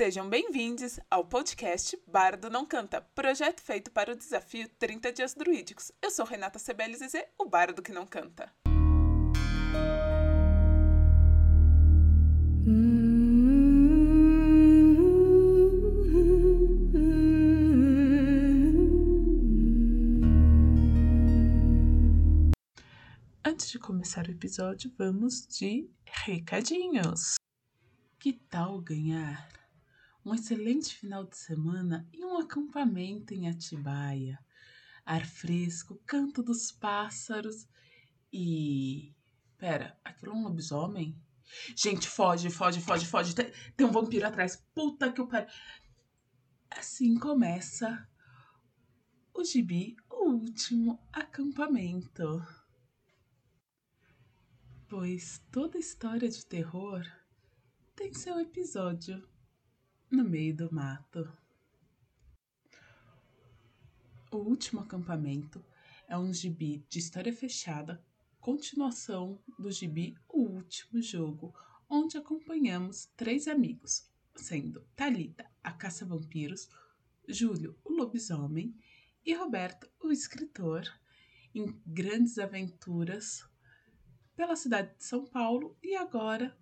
Sejam bem-vindos ao podcast Bardo Não Canta, projeto feito para o desafio 30 Dias Druídicos. Eu sou Renata Sebelize, o bardo que não canta. Antes de começar o episódio, vamos de recadinhos. Que tal ganhar um excelente final de semana e um acampamento em Atibaia? Ar fresco, canto dos pássaros e. Pera, aquilo é um lobisomem? Gente, foge, foge, foge, foge. Tem, tem um vampiro atrás. Puta que o pariu. Assim começa o gibi, o último acampamento. Pois toda história de terror tem seu episódio no meio do mato. O último acampamento é um gibi de história fechada, continuação do gibi O Último Jogo, onde acompanhamos três amigos, sendo Talita, a caça-vampiros, Júlio, o lobisomem, e Roberto, o escritor, em grandes aventuras pela cidade de São Paulo e agora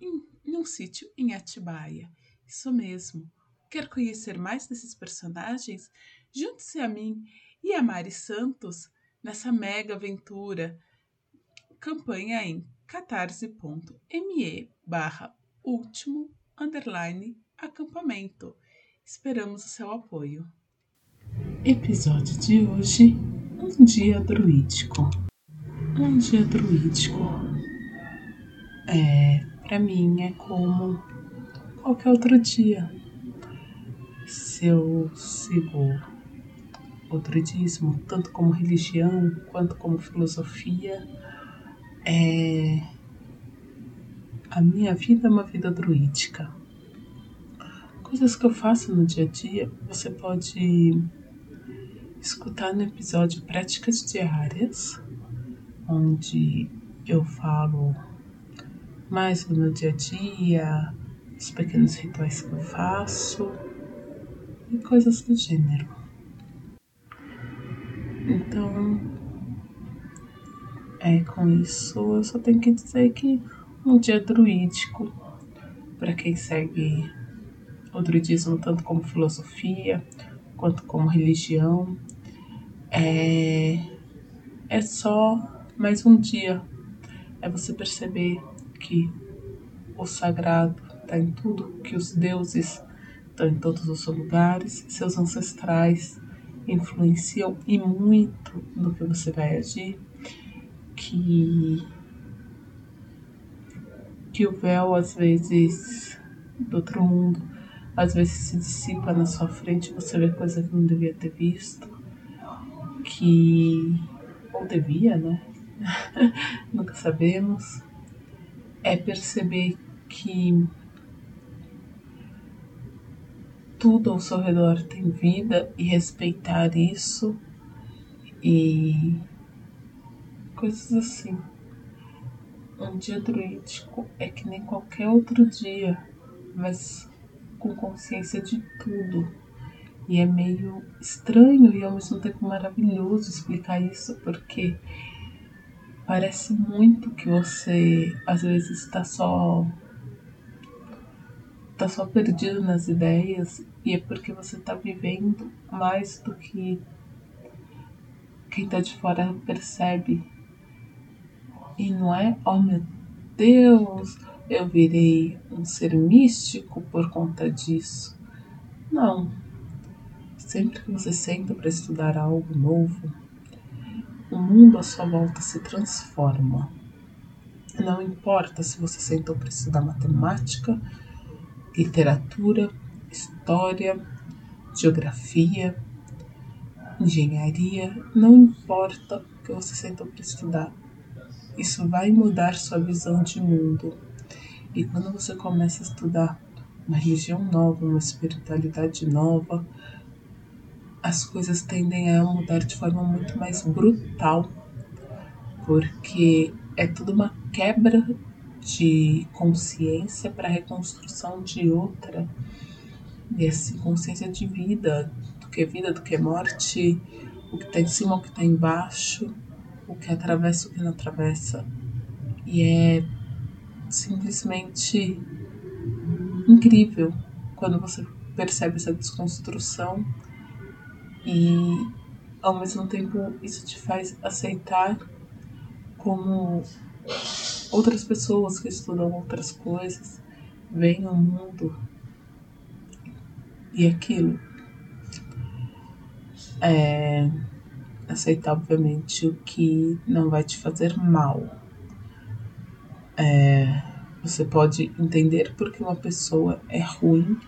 em, em um sítio em Atibaia. Isso mesmo. Quer conhecer mais desses personagens? Junte-se a mim e a Mari Santos nessa mega aventura. Campanha em catarse.me barra último underline acampamento. Esperamos o seu apoio. Episódio de hoje: Um dia druídico. Um dia druídico é para mim é como qualquer outro dia. Se eu sigo o druidismo, tanto como religião quanto como filosofia, é a minha vida é uma vida druídica. Coisas que eu faço no dia a dia, você pode escutar no episódio Práticas Diárias, onde eu falo mais do meu dia a dia, os pequenos rituais que eu faço e coisas do gênero. Então, é com isso eu só tenho que dizer que um dia druídico, para quem segue o druidismo tanto como filosofia quanto como religião, é, é só mais um dia. É você perceber que o sagrado está em tudo, que os deuses estão em todos os lugares, seus ancestrais influenciam e muito no que você vai agir, que que o véu às vezes do outro mundo às vezes se dissipa na sua frente, você vê coisa que não devia ter visto, que ou devia, né? Nunca sabemos é perceber que tudo ao seu redor tem vida e respeitar isso e coisas assim. Um dia druídico é que nem qualquer outro dia, mas com consciência de tudo. E é meio estranho e ao mesmo tempo maravilhoso explicar isso, porque Parece muito que você às vezes está só tá só perdido nas ideias e é porque você está vivendo mais do que quem está de fora percebe. E não é, oh meu Deus, eu virei um ser místico por conta disso. Não. Sempre que você senta para estudar algo novo, o mundo à sua volta se transforma. Não importa se você sentou para estudar matemática, literatura, história, geografia, engenharia, não importa o que você sentou para estudar. Isso vai mudar sua visão de mundo. E quando você começa a estudar uma religião nova, uma espiritualidade nova, as coisas tendem a mudar de forma muito mais brutal, porque é tudo uma quebra de consciência para a reconstrução de outra. E essa consciência de vida, do que é vida, do que é morte, o que está em cima, o que está embaixo, o que atravessa, o que não atravessa. E é simplesmente incrível quando você percebe essa desconstrução e ao mesmo tempo isso te faz aceitar como outras pessoas que estudam outras coisas veem o mundo e aquilo. É aceitar, obviamente, o que não vai te fazer mal. É, você pode entender porque uma pessoa é ruim,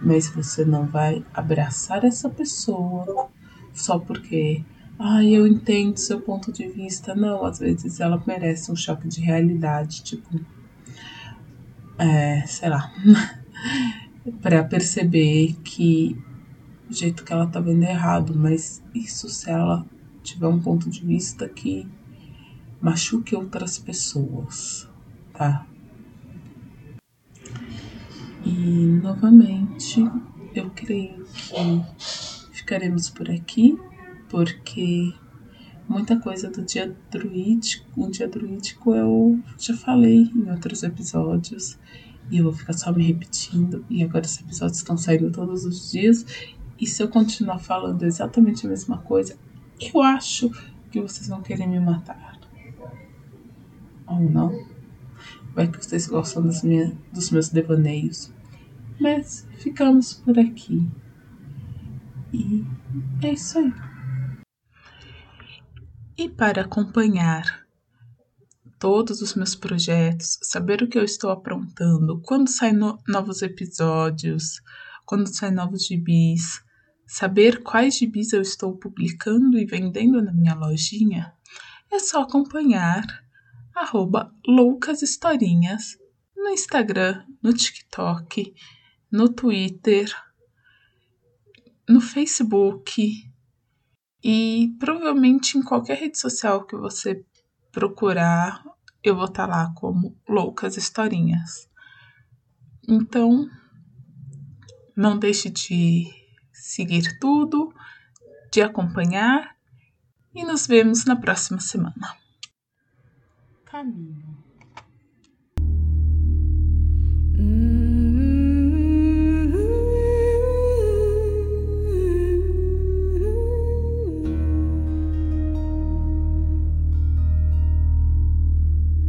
mas você não vai abraçar essa pessoa só porque, ah, eu entendo seu ponto de vista. Não, às vezes ela merece um choque de realidade, tipo, é, sei lá, para perceber que o jeito que ela tá vendo é errado, mas isso se ela tiver um ponto de vista que machuque outras pessoas, tá? E novamente eu creio que ficaremos por aqui, porque muita coisa do dia druídico, o dia druídico eu já falei em outros episódios e eu vou ficar só me repetindo. E agora os episódios estão saindo todos os dias. E se eu continuar falando exatamente a mesma coisa, eu acho que vocês vão querer me matar. Ou não? Vai que vocês gostam das minhas, dos meus devaneios. Mas ficamos por aqui. E é isso aí. E para acompanhar todos os meus projetos, saber o que eu estou aprontando, quando saem no novos episódios, quando saem novos gibis, saber quais gibis eu estou publicando e vendendo na minha lojinha, é só acompanhar arroba loucashistorinhas no Instagram, no TikTok, no Twitter, no Facebook e provavelmente em qualquer rede social que você procurar, eu vou estar tá lá como Loucas Historinhas. Então, não deixe de seguir tudo, de acompanhar e nos vemos na próxima semana. Caminho.